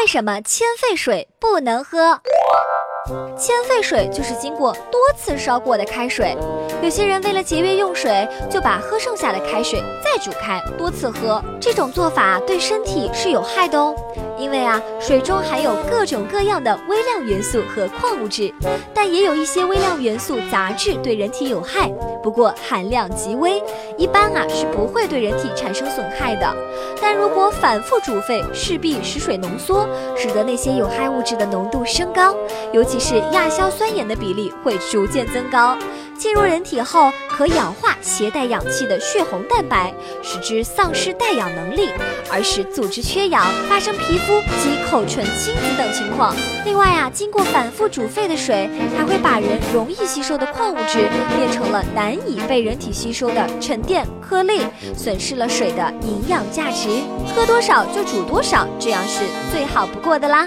为什么千沸水不能喝？千沸水就是经过多次烧过的开水。有些人为了节约用水，就把喝剩下的开水再煮开，多次喝。这种做法对身体是有害的哦。因为啊，水中含有各种各样的微量元素和矿物质，但也有一些微量元素杂质对人体有害，不过含量极微，一般啊是不会对人体产生损害的。但如果反复煮沸，势必使水浓缩，使得那些有害物质的浓度升高，尤其是亚硝酸盐的比例会逐渐增高。进入人体后，可氧化携带氧气的血红蛋白，使之丧失带氧能力，而使组织缺氧，发生皮肤及口唇青紫等情况。另外啊，经过反复煮沸的水，还会把人容易吸收的矿物质变成了难以被人体吸收的沉淀颗粒，损失了水的营养价值。喝多少就煮多少，这样是最好不过的啦。